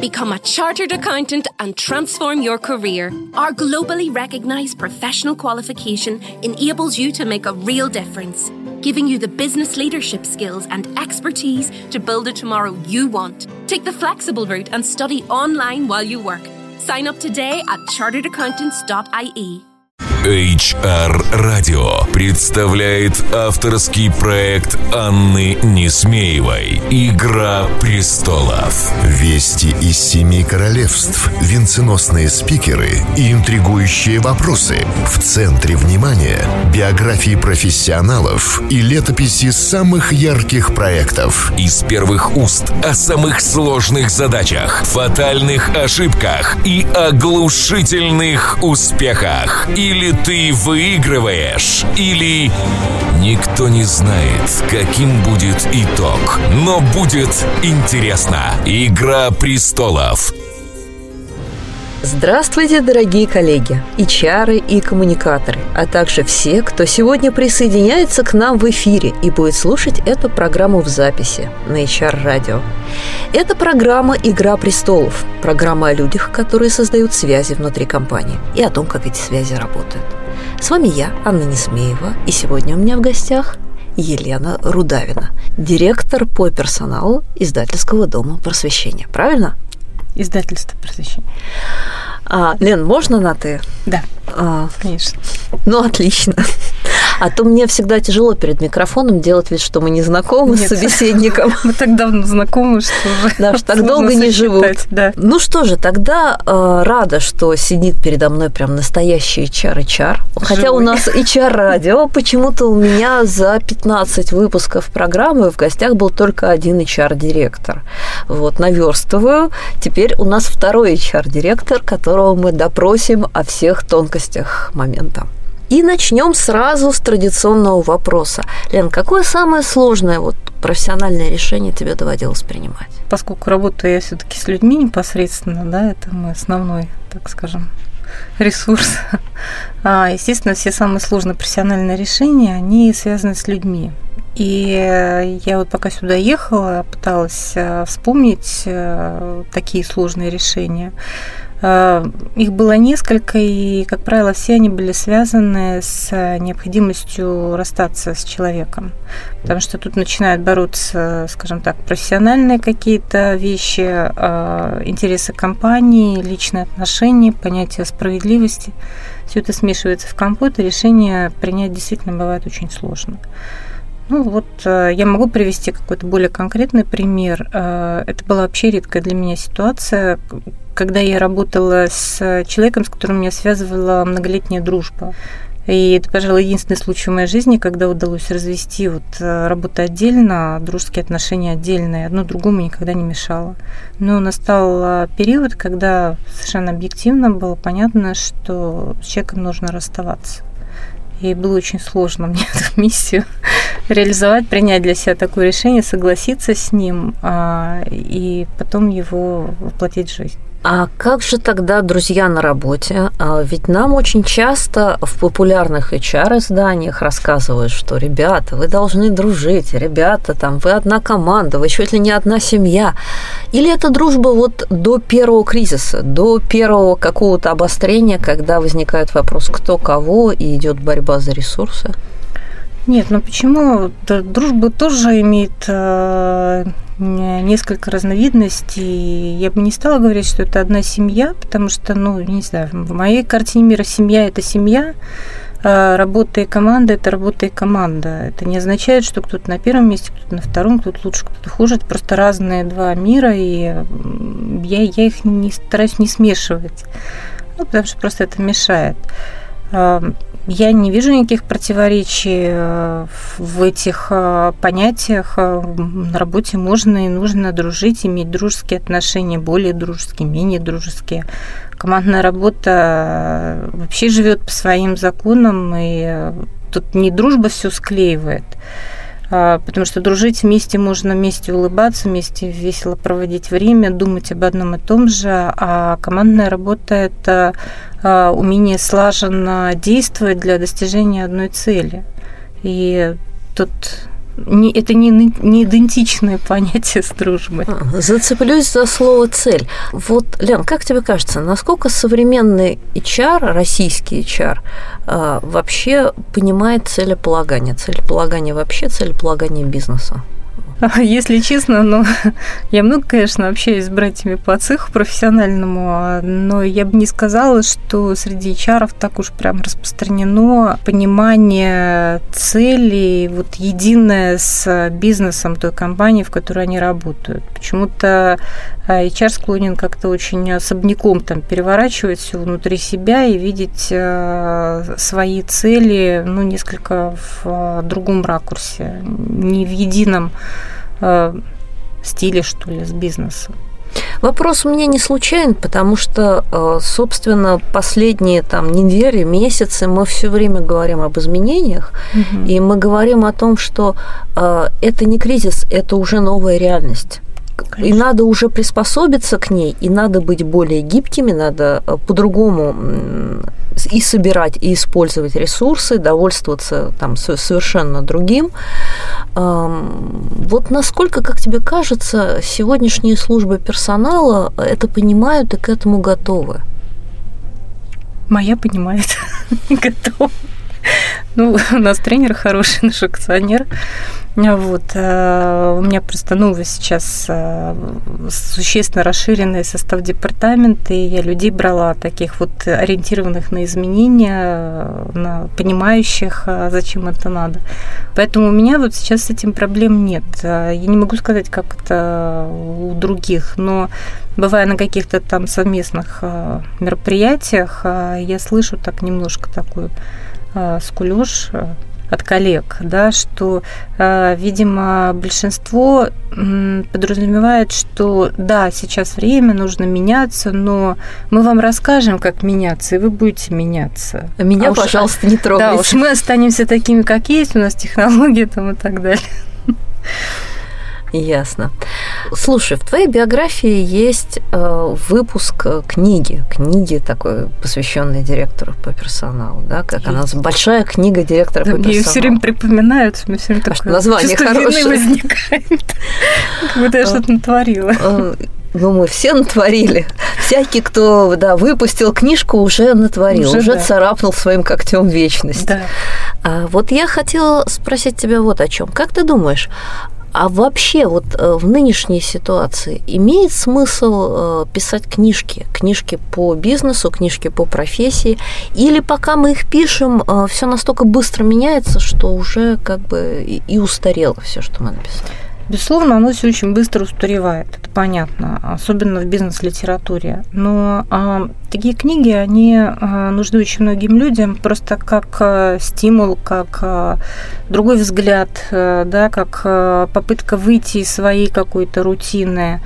Become a chartered accountant and transform your career. Our globally recognized professional qualification enables you to make a real difference, giving you the business leadership skills and expertise to build a tomorrow you want. Take the flexible route and study online while you work. Sign up today at charteredaccountants.ie. HR Radio представляет авторский проект Анны Несмеевой «Игра престолов». Вести из семи королевств, венценосные спикеры и интригующие вопросы. В центре внимания биографии профессионалов и летописи самых ярких проектов. Из первых уст о самых сложных задачах, фатальных ошибках и оглушительных успехах. Или ты выигрываешь, или никто не знает, каким будет итог. Но будет интересно. Игра престолов. Здравствуйте, дорогие коллеги, и чары, и коммуникаторы, а также все, кто сегодня присоединяется к нам в эфире и будет слушать эту программу в записи на HR радио. Это программа «Игра престолов», программа о людях, которые создают связи внутри компании и о том, как эти связи работают. С вами я, Анна Несмеева, и сегодня у меня в гостях Елена Рудавина, директор по персоналу издательского дома просвещения. Правильно? Издательство просвещения. А, Лен, можно на ты? Да, А, конечно. ну, отлично. А то мне всегда тяжело перед микрофоном делать вид, что мы не знакомы с Нет. собеседником. Мы так давно знакомы, что уже Да, уж так долго не живут. Да. Ну что же, тогда э, рада, что сидит передо мной прям настоящий HR-HR. Хотя у нас HR-радио, почему-то у меня за 15 выпусков программы в гостях был только один HR-директор. Вот, наверстываю. Теперь у нас второй HR-директор, которого мы допросим о всех тонкостях момента. И начнем сразу с традиционного вопроса. Лен, какое самое сложное вот, профессиональное решение тебе доводилось принимать? Поскольку работаю я все-таки с людьми непосредственно, да, это мой основной, так скажем, ресурс. А, естественно, все самые сложные профессиональные решения, они связаны с людьми. И э, я вот пока сюда ехала, пыталась э, вспомнить э, такие сложные решения. Их было несколько, и, как правило, все они были связаны с необходимостью расстаться с человеком. Потому что тут начинают бороться, скажем так, профессиональные какие-то вещи, интересы компании, личные отношения, понятие справедливости. Все это смешивается в компот, и решение принять действительно бывает очень сложно. Ну вот э, я могу привести какой-то более конкретный пример. Э, Это была вообще редкая для меня ситуация, когда я работала с человеком, с которым меня связывала многолетняя дружба. И это, пожалуй, единственный случай в моей жизни, когда удалось развести вот э, работу отдельно, дружеские отношения отдельно, и одно другому никогда не мешало. Но настал период, когда совершенно объективно было понятно, что с человеком нужно расставаться. И было очень сложно мне эту миссию реализовать, принять для себя такое решение, согласиться с ним а, и потом его воплотить в жизнь. А как же тогда друзья на работе? А Ведь нам очень часто в популярных HR-изданиях рассказывают, что ребята, вы должны дружить, ребята, там, вы одна команда, вы чуть ли не одна семья. Или это дружба вот до первого кризиса, до первого какого-то обострения, когда возникает вопрос, кто кого, и идет борьба за ресурсы? Нет, ну почему? Дружба тоже имеет э, не- несколько разновидностей. Я бы не стала говорить, что это одна семья, потому что, ну, не знаю, в моей картине мира семья – это семья, а работа и команда – это работа и команда. Это не означает, что кто-то на первом месте, кто-то на втором, кто-то лучше, кто-то хуже. Это просто разные два мира, и я, я их не стараюсь не смешивать, ну, потому что просто это мешает. Я не вижу никаких противоречий э, в этих э, понятиях. Э, На работе можно и нужно дружить, иметь дружеские отношения, более дружеские, менее дружеские. Командная работа вообще живет по своим законам, и тут не дружба все склеивает. А, Потому что дружить вместе можно вместе улыбаться, вместе весело проводить время, думать об одном и том же. А командная работа – это а, умение слаженно действовать для достижения одной цели. И тут не, это не, не идентичное понятие с дружбой. Зацеплюсь за слово «цель». Вот, Лен, как тебе кажется, насколько современный HR, российский HR, а, вообще понимает целеполагание? Целеполагание вообще, целеполагание бизнеса? Если честно, ну, я много, конечно, общаюсь с братьями по цеху профессиональному, но я бы не сказала, что среди HR так уж прям распространено понимание целей, вот единое с бизнесом той компании, в которой они работают. Почему-то а, HR склонен как-то очень особняком там переворачивать все внутри себя и видеть а, свои цели, ну, несколько в а, другом ракурсе, не в едином э, стиле, что ли, с бизнесом. Вопрос у меня не случайен, потому что, э, собственно, последние там недели, месяцы мы все время говорим об изменениях, угу. и мы говорим о том, что э, это не кризис, это уже новая реальность. Конечно. И надо уже приспособиться к ней, и надо быть более гибкими, надо э, по-другому и собирать, и использовать ресурсы, довольствоваться там совершенно другим. Вот насколько, как тебе кажется, сегодняшние службы персонала это понимают и к этому готовы? Моя понимает, готова. Ну, у нас тренер хороший, наш акционер. Вот. Э, у меня просто новый сейчас э, существенно расширенный состав департамента, и я людей брала таких вот ориентированных на изменения, на понимающих, э, зачем это надо. Поэтому у меня вот сейчас с этим проблем нет. Я не могу сказать, как это у других, но бывая на каких-то там совместных мероприятиях, я слышу так немножко такую скулёж от коллег, да, что, э, видимо, большинство подразумевает, что да, сейчас время, нужно меняться, но мы вам расскажем, как меняться, и вы будете меняться. А меня, а пожалуйста, уж, не трогайте. Да, уж мы останемся такими, как есть, у нас технологии там и так далее. Ясно. Слушай, в твоей биографии есть э, выпуск книги, книги такой, посвященной директору по персоналу, да, как есть. она большая книга директора да, по персоналу. Мне все время припоминают, мне все время а такое название хорошее. возникает, как будто я что-то натворила. Э, ну, мы все натворили. Всякий, кто да, выпустил книжку, уже натворил, уже, уже да. царапнул своим когтем вечность. Да. А, вот я хотела спросить тебя вот о чем. Как ты думаешь, а вообще вот э, в нынешней ситуации имеет смысл э, писать книжки, книжки по бизнесу, книжки по профессии, или пока мы их пишем, э, все настолько быстро меняется, что уже как бы и устарело все, что мы написали? Безусловно, оно все очень быстро устаревает, это понятно, особенно в бизнес-литературе. Но а, такие книги, они а, нужны очень многим людям просто как а, стимул, как а, другой взгляд, а, да, как а, попытка выйти из своей какой-то рутины.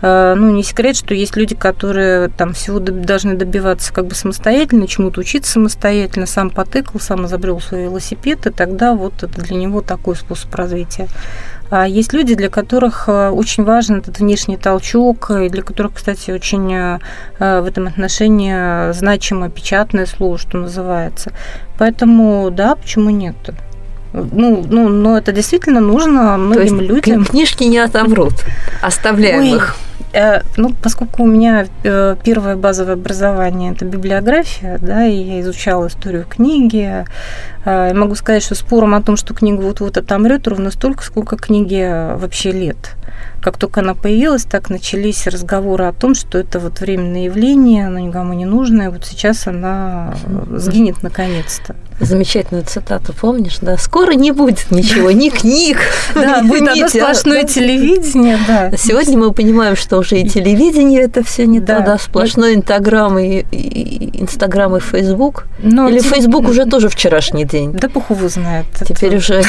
А, ну, не секрет, что есть люди, которые там всего должны добиваться как бы самостоятельно, чему-то учиться самостоятельно, сам потыкал, сам изобрел свой велосипед, и тогда вот это для него такой способ развития. А есть люди, для которых э, очень важен этот внешний толчок, и для которых, кстати, очень э, в этом отношении значимо печатное слово, что называется. Поэтому, да, почему нет? Ну, ну, но это действительно нужно многим То есть людям. Книжки не отомрут, оставляем Ой, их. Э, ну, поскольку у меня э, первое базовое образование это библиография, да, и я изучала историю книги, э, я могу сказать, что спором о том, что книга вот-вот отомрет, ровно столько, сколько книге вообще лет. Как только она появилась, так начались разговоры о том, что это вот временное явление, оно никому не нужное, вот сейчас она сгинет наконец-то. Замечательную цитату помнишь, да? Скоро не будет ничего, ни книг, да, будет одно сплошное телевидение, да. Сегодня мы понимаем, что уже и телевидение это все не то, да, сплошной инстаграм и инстаграм и фейсбук. Или фейсбук уже тоже вчерашний день. Да его знает. Теперь уже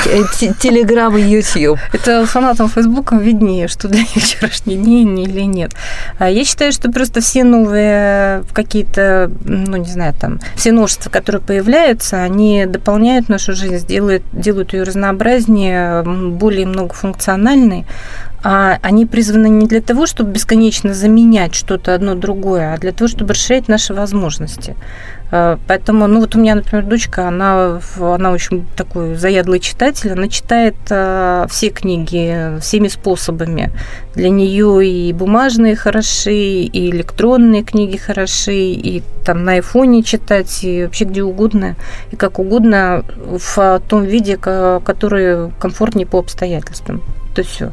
телеграм и ютьюб. Это фанатам фейсбука виднее, что для них вчерашний день или нет. А я считаю, что просто все новые какие-то, ну не знаю, там, все новшества, которые появляются, они дополняют нашу жизнь, делают, делают ее разнообразнее, более многофункциональной. А они призваны не для того, чтобы бесконечно заменять что-то одно другое, а для того, чтобы расширять наши возможности. Э, поэтому, ну вот у меня, например, дочка, она, она очень такой заядлый читатель, она читает э, все книги всеми способами. Для нее и бумажные хороши, и электронные книги хороши, и там на айфоне читать, и вообще где угодно, и как угодно в том виде, который комфортнее по обстоятельствам. То все.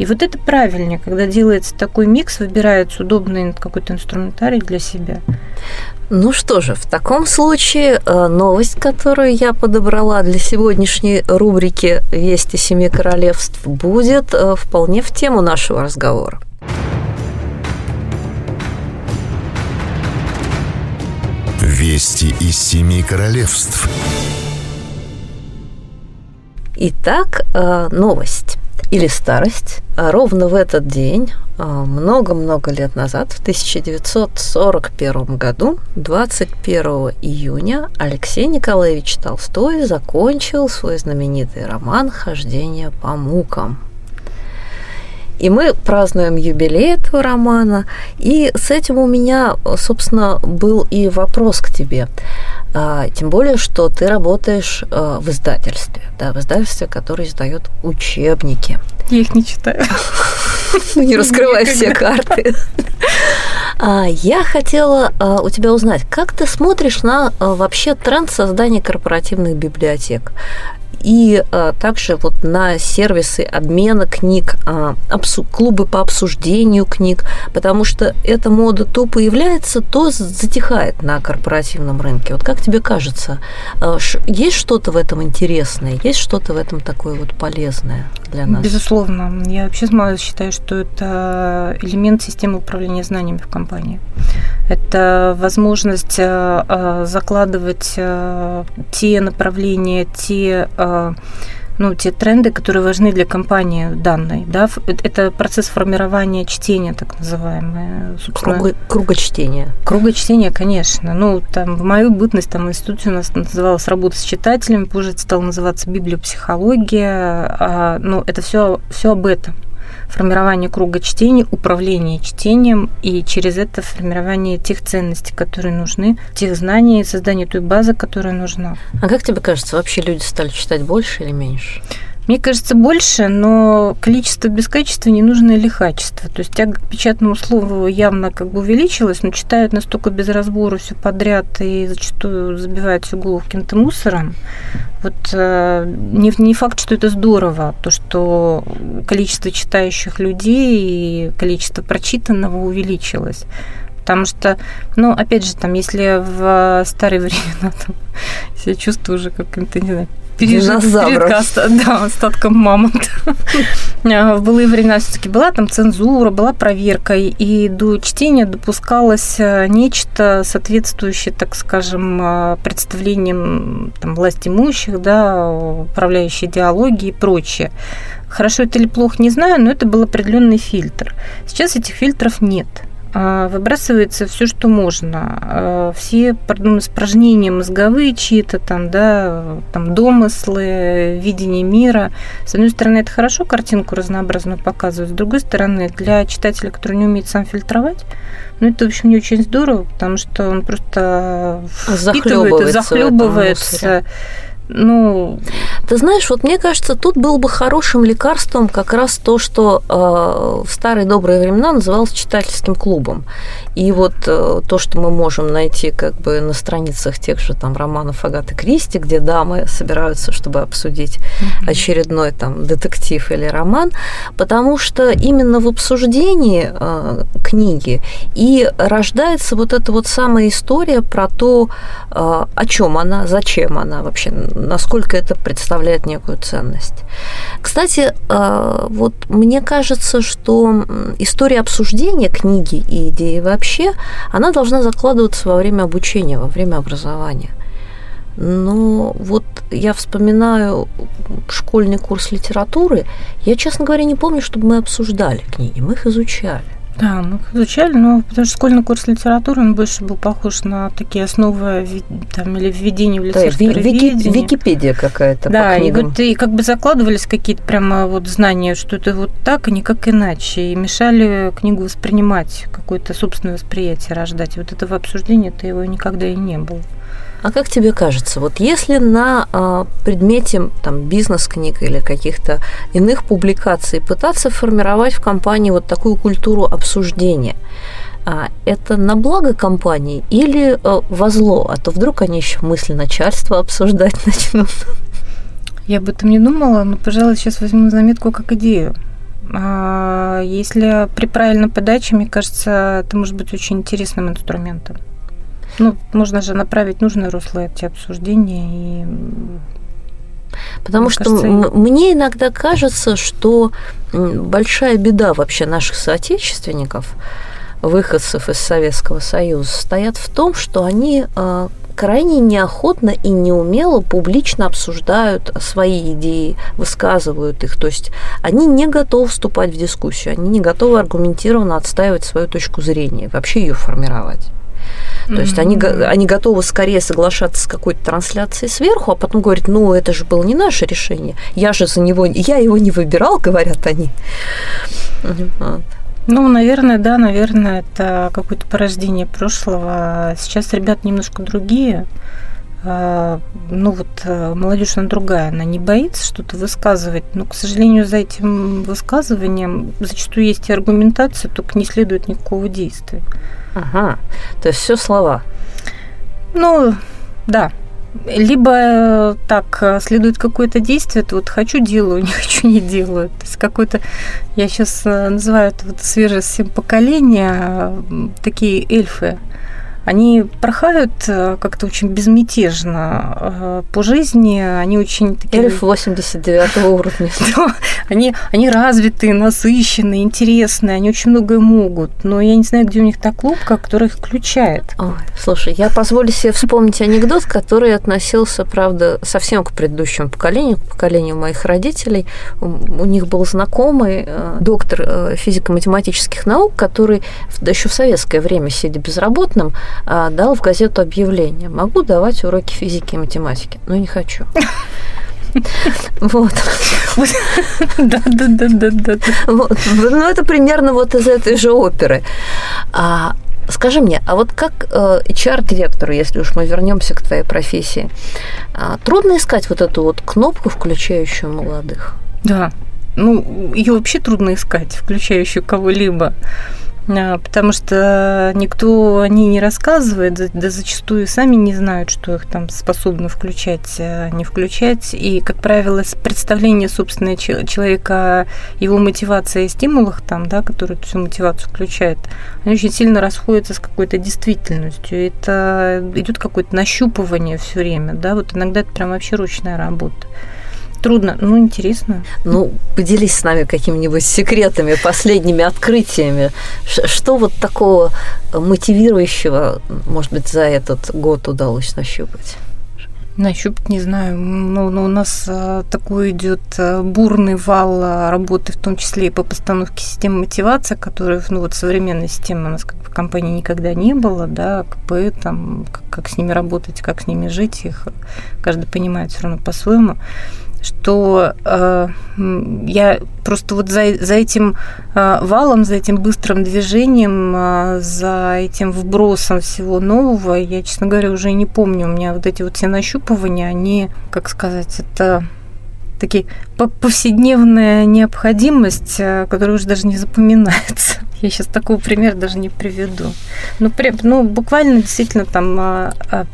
И вот это правильнее, когда делается такой микс, выбирается удобный какой-то инструментарий для себя. Ну что же, в таком случае э, новость, которую я подобрала для сегодняшней рубрики «Вести семи королевств» будет э, вполне в тему нашего разговора. Вести из семи королевств. Итак, э, новость или старость. А ровно в этот день, а, много-много лет назад, в 1941 году, 21 июня, Алексей Николаевич Толстой закончил свой знаменитый роман «Хождение по мукам». И мы празднуем юбилей этого романа. И с этим у меня, собственно, был и вопрос к тебе. А, тем более, что ты работаешь а, в издательстве, да, в издательстве, которое издает учебники. Я их не читаю. Ну, не раскрывай все карты. А, я хотела у тебя узнать, как ты смотришь на вообще тренд создания корпоративных библиотек? И а, также вот на сервисы обмена книг, а, обсу- клубы по обсуждению книг, потому что эта мода то появляется, то затихает на корпоративном рынке. Вот как тебе кажется, а, есть что-то в этом интересное, есть что-то в этом такое вот полезное для нас? Безусловно. Я вообще считаю, что это элемент системы управления знаниями в компании. Это возможность а, а, закладывать а, те направления, те ну, те тренды, которые важны для компании данной. Да? Это процесс формирования чтения, так называемое. Круга, круга чтения. Круга чтения, конечно. Ну, там, в мою бытность там институте у нас называлась работа с читателями, позже это стало называться библиопсихология. А, ну, это все, все об этом формирование круга чтения, управление чтением и через это формирование тех ценностей, которые нужны, тех знаний, создание той базы, которая нужна. А как тебе кажется, вообще люди стали читать больше или меньше? Мне кажется, больше, но количество без качества не нужно или качество. То есть тяга к печатному слову явно как бы увеличилась, но читают настолько без разбора все подряд и зачастую забивают всю голову каким-то мусором. Вот э, не, не факт, что это здорово, то, что количество читающих людей и количество прочитанного увеличилось. Потому что, ну, опять же, там, если в старые времена там, себя чувствую уже каким-то, не знаю, пережитка, да, остатком мамонта. А, в былые времена все-таки была там цензура, была проверка, и до чтения допускалось э, нечто соответствующее, так скажем, э, представлениям там, власть имущих, да, управляющей идеологии и прочее. Хорошо это или плохо, не знаю, но это был определенный фильтр. Сейчас этих фильтров нет – выбрасывается все, что можно. А, все пардон, испражнения мозговые чьи-то там, да, там домыслы, видение мира. С одной стороны, это хорошо картинку разнообразную показывать, с другой стороны, для читателя, который не умеет сам фильтровать, ну, это, в общем, не очень здорово, потому что он просто впитывает и захлебывается ну, ты знаешь, вот мне кажется, тут был бы хорошим лекарством как раз то, что э, в старые добрые времена называлось читательским клубом. И вот э, то, что мы можем найти как бы на страницах тех же там романов Агаты Кристи, где дамы собираются, чтобы обсудить mm-hmm. очередной там детектив или роман, потому что именно в обсуждении э, книги и рождается вот эта вот самая история про то, э, о чем она, зачем она вообще насколько это представляет некую ценность. Кстати, э, вот мне кажется, что история обсуждения книги и идеи вообще, она должна закладываться во время обучения, во время образования. Но вот я вспоминаю школьный курс литературы, я, честно говоря, не помню, чтобы мы обсуждали книги, мы их изучали. Да, мы изучали, но потому что школьный курс литературы, он больше был похож на такие основы там, или введения в литературоведение. Да, Википедия какая-то Да, и вот и как бы закладывались какие-то прямо вот знания, что это вот так, а никак иначе, и мешали книгу воспринимать, какое-то собственное восприятие рождать. И вот этого обсуждения-то его никогда и не было. А как тебе кажется, вот если на а, предмете там, бизнес-книг или каких-то иных публикаций пытаться формировать в компании вот такую культуру обсуждения, а, это на благо компании или а, во зло? А то вдруг они еще мысли начальства обсуждать начнут. Я об этом не думала, но, пожалуй, сейчас возьму заметку как идею. Если при правильной подаче, мне кажется, это может быть очень интересным инструментом. Ну, можно же направить нужное русло эти обсуждения и Потому мне что кажется, мне иногда кажется, что большая беда вообще наших соотечественников, выходцев из Советского Союза, стоят в том, что они а, крайне неохотно и неумело публично обсуждают свои идеи, высказывают их. То есть они не готовы вступать в дискуссию, они не готовы аргументированно отстаивать свою точку зрения, вообще ее формировать. То есть они, они готовы скорее соглашаться с какой-то трансляцией сверху, а потом говорят, ну, это же было не наше решение. Я же за него, я его не выбирал, говорят они. Вот. Ну, наверное, да, наверное, это какое-то порождение прошлого. Сейчас ребят немножко другие. А, ну вот э, молодежь она другая, она не боится что-то высказывать, но, к сожалению, за этим высказыванием зачастую есть и аргументация, только не следует никакого действия. Ага, то есть все слова. Ну, да. Либо э, так э, следует какое-то действие, то вот хочу делаю, не хочу не делаю. То есть какой-то, я сейчас э, называю это вот свежее всем поколение, такие эльфы, они порхают э, как-то очень безмятежно э, по жизни, они очень такие... Эльф 89 уровня. они, они развитые, насыщенные, интересные, они очень многое могут, но я не знаю, где у них та клубка, которая их включает. Ой, слушай, я позволю себе вспомнить анекдот, который относился, правда, совсем к предыдущему поколению, к поколению моих родителей. У них был знакомый э, доктор физико-математических наук, который еще в советское время, сидя безработным, дал в газету объявление. Могу давать уроки физики и математики, но не хочу. Вот. Да, да, да, да, да. Вот. Ну, это примерно вот из этой же оперы. А, скажи мне, а вот как э, HR-директору, если уж мы вернемся к твоей профессии, а, трудно искать вот эту вот кнопку, включающую молодых? Да. Ну, ее вообще трудно искать, включающую кого-либо. А, потому что никто о ней не рассказывает, да зачастую сами не знают, что их там способны включать, а не включать. И, как правило, представление, собственно, человека, его мотивация и стимулах, там, да, которые эту всю мотивацию включает, они очень сильно расходятся с какой-то действительностью. Это идет какое-то нащупывание все время, да, вот иногда это прям вообще ручная работа. Трудно, ну интересно. Ну, поделись с нами какими-нибудь секретами, последними открытиями. Что вот такого мотивирующего, может быть, за этот год удалось нащупать? Нащупать не знаю. Ну, ну, у нас а, такой идет а, бурный вал а, работы, в том числе и по постановке системы мотивации, которая, ну, вот современной системы у нас как бы в компании никогда не было, да, КП, там, как, как с ними работать, как с ними жить, их каждый понимает все равно по-своему что э, я просто вот за, за этим э, валом, за этим быстрым движением, э, за этим вбросом всего нового, я, честно говоря, уже не помню. У меня вот эти вот все нащупывания, они, как сказать, это такие повседневная необходимость, э, которая уже даже не запоминается. Я сейчас такого примера даже не приведу. Ну, при, ну буквально действительно там а, а,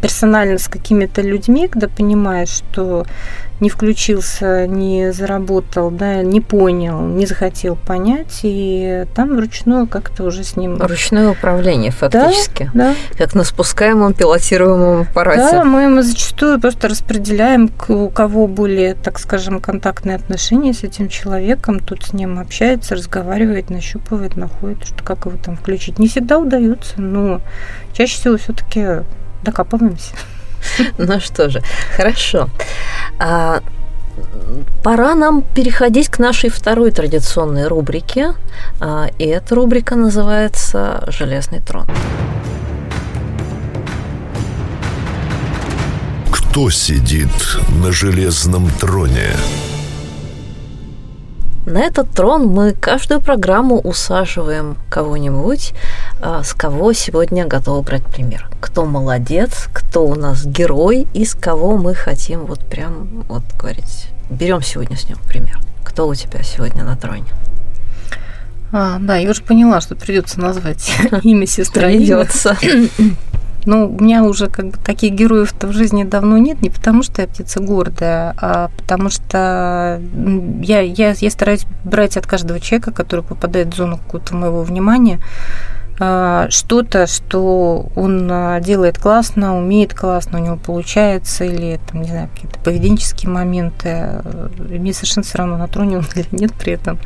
персонально с какими-то людьми, когда понимаешь, что не включился, не заработал, да, не понял, не захотел понять, и там вручную как-то уже с ним... Ручное управление фактически. Да, да. Как на спускаемом пилотируемом аппарате. Да, мы, мы зачастую просто распределяем, у кого более, так скажем, контактные отношения с этим человеком, тут с ним общается, разговаривает, нащупывает, находит, что как его там включить. Не всегда удается, но чаще всего все-таки докапываемся. Ну что же, хорошо. А, пора нам переходить к нашей второй традиционной рубрике. А, и эта рубрика называется «Железный трон». Кто сидит на железном троне? На этот трон мы каждую программу усаживаем кого-нибудь, с кого сегодня готовы брать пример. Кто молодец, кто у нас герой и с кого мы хотим вот прям вот говорить. Берем сегодня с него пример. Кто у тебя сегодня на троне? А, да, я уже поняла, что придется назвать имя сестры. Придется. Ну, у меня уже как бы таких героев-то в жизни давно нет, не потому что я птица гордая, а потому что я, я, я стараюсь брать от каждого человека, который попадает в зону какого-то моего внимания, а, что-то, что он а, делает классно, умеет классно, у него получается, или там, не знаю, какие-то поведенческие моменты. Мне совершенно все равно на троне он или нет при этом.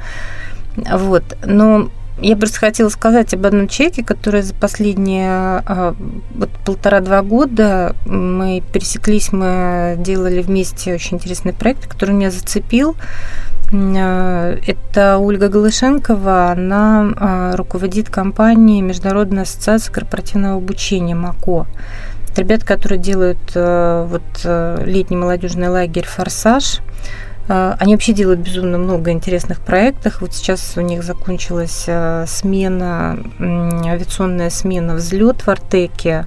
Вот. Но я просто хотела сказать об одном человеке, который за последние а, вот полтора-два года мы пересеклись, мы делали вместе очень интересный проект, который меня зацепил. А, это Ольга Голышенкова, она а, руководит компанией Международной ассоциации корпоративного обучения МАКО. Это ребята, которые делают вот летний молодежный лагерь «Форсаж», они вообще делают безумно много интересных проектов. Вот сейчас у них закончилась смена, авиационная смена «Взлет» в Артеке.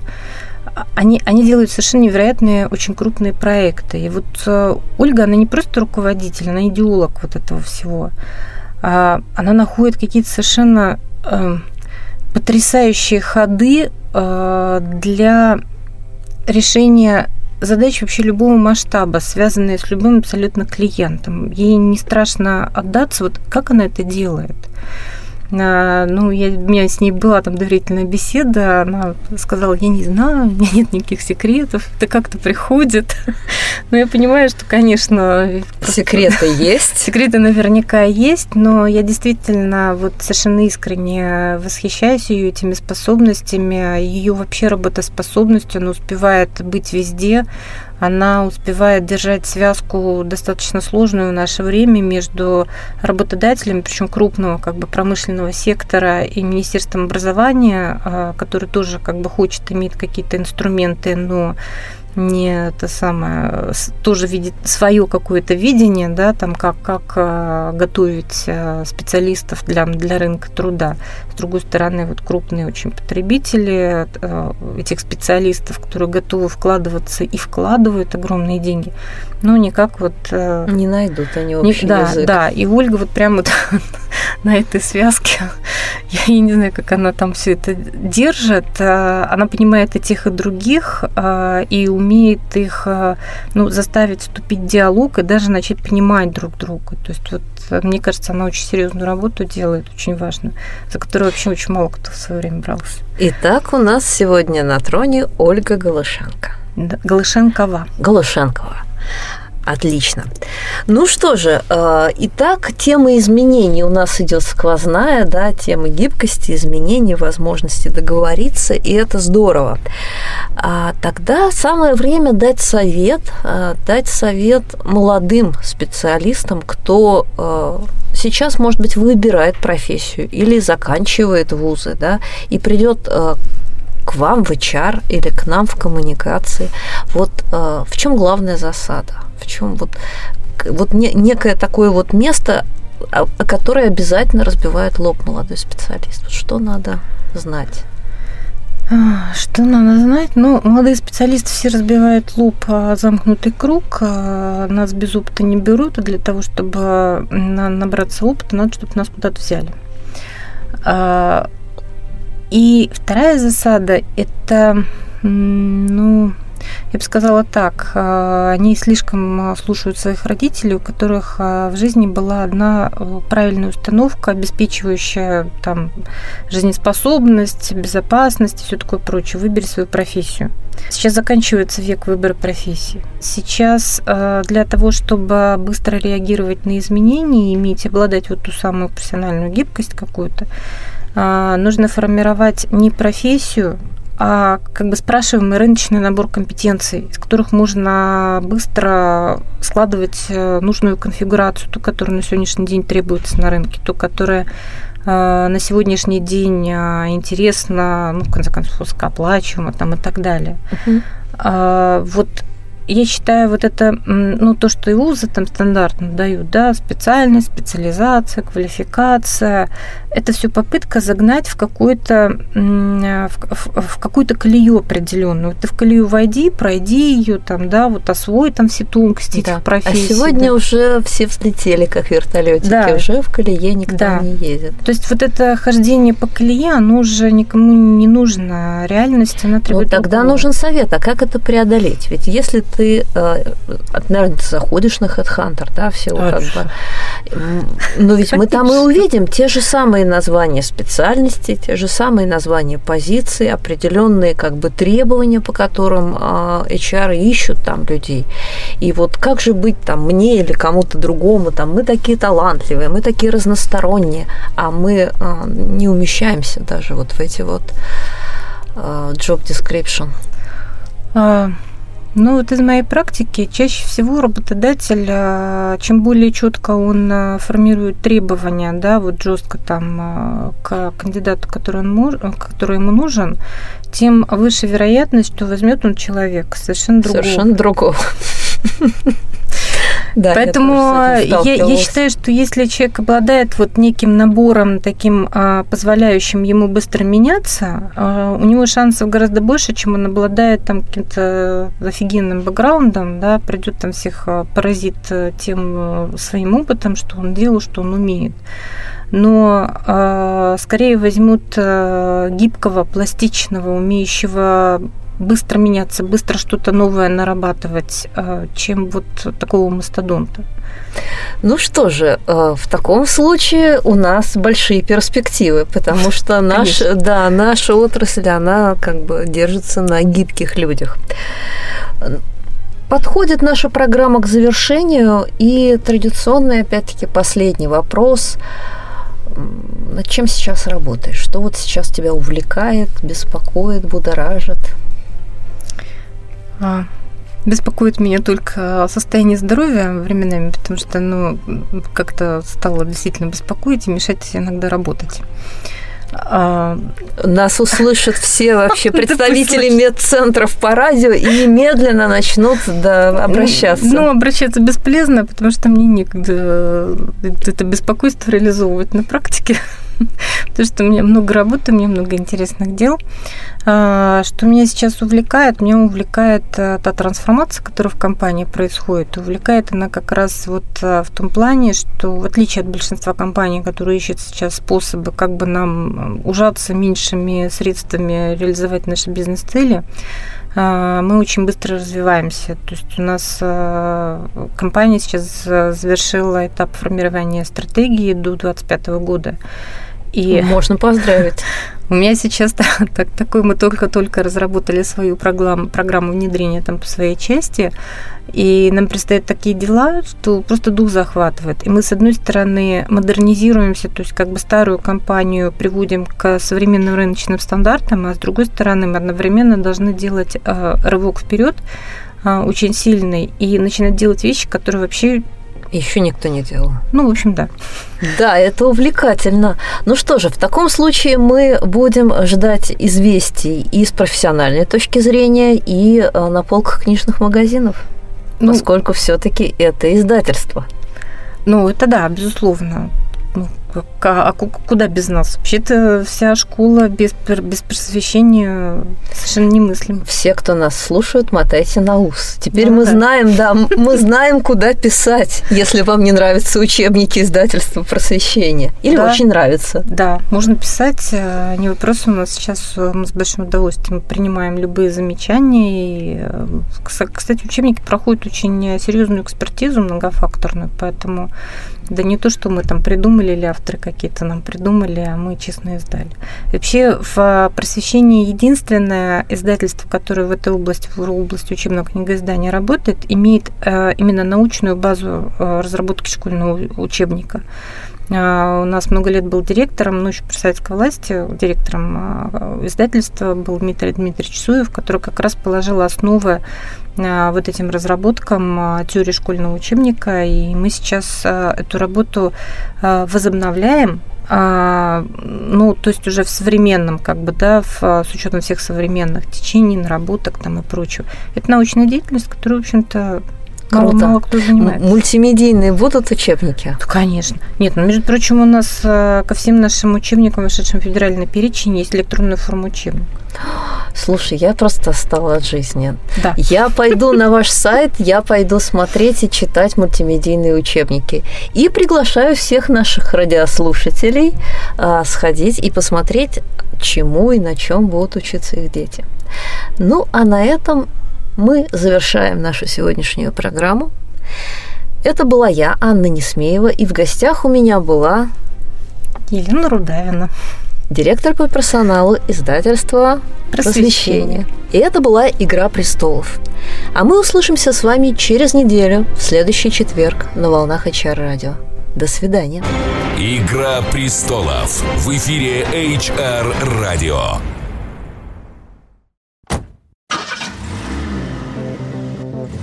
Они, они делают совершенно невероятные, очень крупные проекты. И вот а, Ольга, она не просто руководитель, она идеолог вот этого всего. Она находит какие-то совершенно потрясающие ходы для решения задачи вообще любого масштаба, связанные с любым абсолютно клиентом. Ей не страшно отдаться. Вот как она это делает? А, ну, я, у меня с ней была там доверительная беседа, она сказала, я не знаю, у меня нет никаких секретов, это как-то приходит. Но я понимаю, что, конечно... Секреты есть. Секреты наверняка есть, но я действительно вот совершенно искренне восхищаюсь ее этими способностями, ее вообще работоспособностью, она успевает быть везде, она успевает держать связку достаточно сложную в наше время между работодателями, причем крупного как бы промышленного сектора и Министерством образования, а, который тоже как бы хочет иметь какие-то инструменты, но не это самое, тоже видит свое какое-то видение, да, там как, как э, готовить э, специалистов для, для рынка труда. С другой стороны, вот крупные очень потребители э, этих специалистов, которые готовы вкладываться и вкладывают огромные деньги, но никак вот... Не найдут они общий не, да, язык. Да, и Ольга вот прямо вот на этой связке, я не знаю, как она там все это держит, она понимает и тех, и других, и у умеет их э, ну, заставить вступить в диалог и даже начать понимать друг друга. То есть вот э, мне кажется, она очень серьезную работу делает, очень важную, за которую вообще очень мало кто в свое время брался. Итак, у нас сегодня на троне Ольга Голышенко. Да, Голышенкова. Голышенкова. Отлично. Ну что же, э, итак, тема изменений у нас идет сквозная, да, тема гибкости, изменений, возможности договориться, и это здорово. А тогда самое время дать совет, э, дать совет молодым специалистам, кто э, сейчас, может быть, выбирает профессию или заканчивает вузы, да, и придет к вам в HR или к нам в коммуникации. Вот в чем главная засада? в чем вот, вот не, некое такое вот место, а, которое обязательно разбивает лоб молодой специалист. Что надо знать? А, что надо знать? Ну, молодые специалисты все разбивают лоб о замкнутый круг. А, нас без опыта не берут, а для того, чтобы набраться опыта, надо, чтобы нас куда-то взяли. И вторая засада – это, ну, я бы сказала так, э, они слишком э, слушают своих родителей, у которых э, в жизни была одна правильная установка, обеспечивающая там жизнеспособность, безопасность и все такое прочее. Выбери свою профессию. Сейчас заканчивается век выбора профессии. Сейчас для того, чтобы быстро реагировать на изменения и иметь, обладать вот ту самую профессиональную гибкость какую-то, нужно формировать не профессию, а как бы спрашиваемый рыночный набор компетенций, из которых можно быстро складывать э, нужную конфигурацию, ту, которая на сегодняшний день требуется на рынке, ту, которая э, на сегодняшний день э, интересна, ну, в конце концов, высокооплачиваема там, и так далее. Uh-huh. Вот я считаю, вот это, ну, то, что и вузы там стандартно дают, да, специальность, специализация, квалификация, это все попытка загнать в какую-то в, в, какую-то колею определенную. Ты в колею войди, пройди ее там, да, вот освой там все тонкости да. этих профессий. А сегодня да. уже все взлетели, как вертолетики, да. уже в колее никто да. не едет. То есть вот это хождение по колее, оно уже никому не нужно. Реальность, она требует Ну, тогда другого. нужен совет. А как это преодолеть? Ведь если ты, э, наверное, заходишь на HeadHunter, да, все а, как бы... Но ведь мы там и увидим те же самые самые названия специальностей, те же самые названия позиций, определенные как бы требования, по которым а, HR ищут там людей. И вот как же быть там мне или кому-то другому, там мы такие талантливые, мы такие разносторонние, а мы а, не умещаемся даже вот в эти вот а, job description. Ну, вот из моей практики чаще всего работодатель, а, чем более четко он а, формирует требования, да, вот жестко там а, к кандидату, который, он который ему нужен, тем выше вероятность, что возьмет он человека совершенно другого. Совершенно другого. Да, Поэтому я, я, я считаю, что если человек обладает вот неким набором таким а, позволяющим ему быстро меняться, а, у него шансов гораздо больше, чем он обладает там каким-то офигенным бэкграундом, да, придет там всех а, поразит э, тем э, своим опытом, что он делал, что он умеет. Но э, скорее возьмут э, гибкого, пластичного, умеющего быстро меняться, быстро что-то новое нарабатывать, э, чем вот такого мастодонта. Ну что же, э, в таком случае у нас большие перспективы, потому что наш, да, наша отрасль, она как бы держится на гибких людях. Подходит наша программа к завершению, и традиционный, опять-таки, последний вопрос. Над чем сейчас работаешь? Что вот сейчас тебя увлекает, беспокоит, будоражит? А, беспокоит меня только состояние здоровья временами, потому что ну, как-то стало действительно беспокоить и мешать иногда работать. А... Нас услышат все вообще представители медцентров по радио и немедленно начнут да, обращаться. Ну, обращаться бесполезно, потому что мне некогда это беспокойство реализовывать на практике. Потому что у меня много работы, у меня много интересных дел. А, что меня сейчас увлекает? Меня увлекает э, та трансформация, которая в компании происходит. Увлекает она как раз вот э, в том плане, что в отличие от большинства компаний, которые ищут сейчас способы, как бы нам ужаться меньшими средствами реализовать наши бизнес-цели, мы очень быстро развиваемся. То есть у нас компания сейчас завершила этап формирования стратегии до 2025 года. И можно поздравить. У меня сейчас так, такой, мы только-только разработали свою программу, программу внедрения там по своей части, и нам предстоят такие дела, что просто дух захватывает. И мы, с одной стороны, модернизируемся, то есть как бы старую компанию приводим к современным рыночным стандартам, а с другой стороны, мы одновременно должны делать э, рывок вперед, э, очень сильный, и начинать делать вещи, которые вообще еще никто не делал. Ну, в общем, да. Да, это увлекательно. Ну что же, в таком случае мы будем ждать известий и с профессиональной точки зрения, и э, на полках книжных магазинов, ну, поскольку все-таки это издательство. Ну, это да, безусловно. Ну, а куда без нас? Вообще-то вся школа без, без просвещения совершенно немыслима. Все, кто нас слушают, мотайте на ус. Теперь ну, мы да. знаем, да, мы знаем, куда писать, если вам не нравятся учебники издательства просвещения. Или да. очень нравится. Да, можно писать, э, не вопрос у нас сейчас, э, мы с большим удовольствием принимаем любые замечания. И, э, кстати, учебники проходят очень серьезную экспертизу многофакторную, поэтому да не то, что мы там придумали или авторы какие-то нам придумали, а мы честно издали. Вообще в просвещении единственное издательство, которое в этой области, в области учебного книгоиздания работает, имеет э, именно научную базу э, разработки школьного учебника. А, у нас много лет был директором, ну, еще при советской власти, директором а, издательства был Дмитрий Дмитриевич Суев, который как раз положил основы а, вот этим разработкам теории школьного учебника, и мы сейчас эту работу возобновляем, ну, то есть уже в современном, как бы, да, в, с учетом всех современных течений, наработок там и прочего. Это научная деятельность, которая, в общем-то, Круто. Мало, мало кто занимается. Мультимедийные будут учебники? Да, конечно. Нет, ну, между прочим, у нас э, ко всем нашим учебникам, вышедшим в федеральный перечень, есть электронная форма учебника. Слушай, я просто стала от жизни. Да. Я пойду на ваш сайт, я пойду смотреть и читать мультимедийные учебники. И приглашаю всех наших радиослушателей а, сходить и посмотреть, чему и на чем будут учиться их дети. Ну, а на этом мы завершаем нашу сегодняшнюю программу. Это была я, Анна Несмеева, и в гостях у меня была Елена Рудавина, директор по персоналу издательства «Просвещение». И это была «Игра престолов». А мы услышимся с вами через неделю, в следующий четверг, на волнах HR радио. До свидания. «Игра престолов» в эфире HR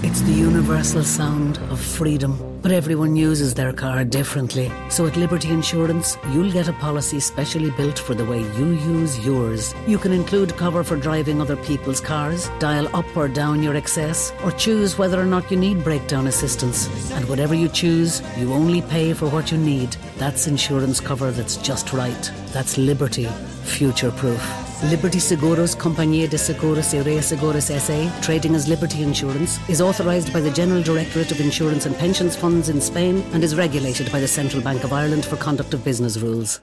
It's the universal sound of freedom. But everyone uses their car differently. So at Liberty Insurance, you'll get a policy specially built for the way you use yours. You can include cover for driving other people's cars, dial up or down your excess, or choose whether or not you need breakdown assistance. And whatever you choose, you only pay for what you need. That's insurance cover that's just right. That's Liberty, future proof. Liberty Seguros Compañía de Seguros y Reaseguros SA, trading as Liberty Insurance, is authorised by the General Directorate of Insurance and Pensions Funds in Spain and is regulated by the Central Bank of Ireland for conduct of business rules.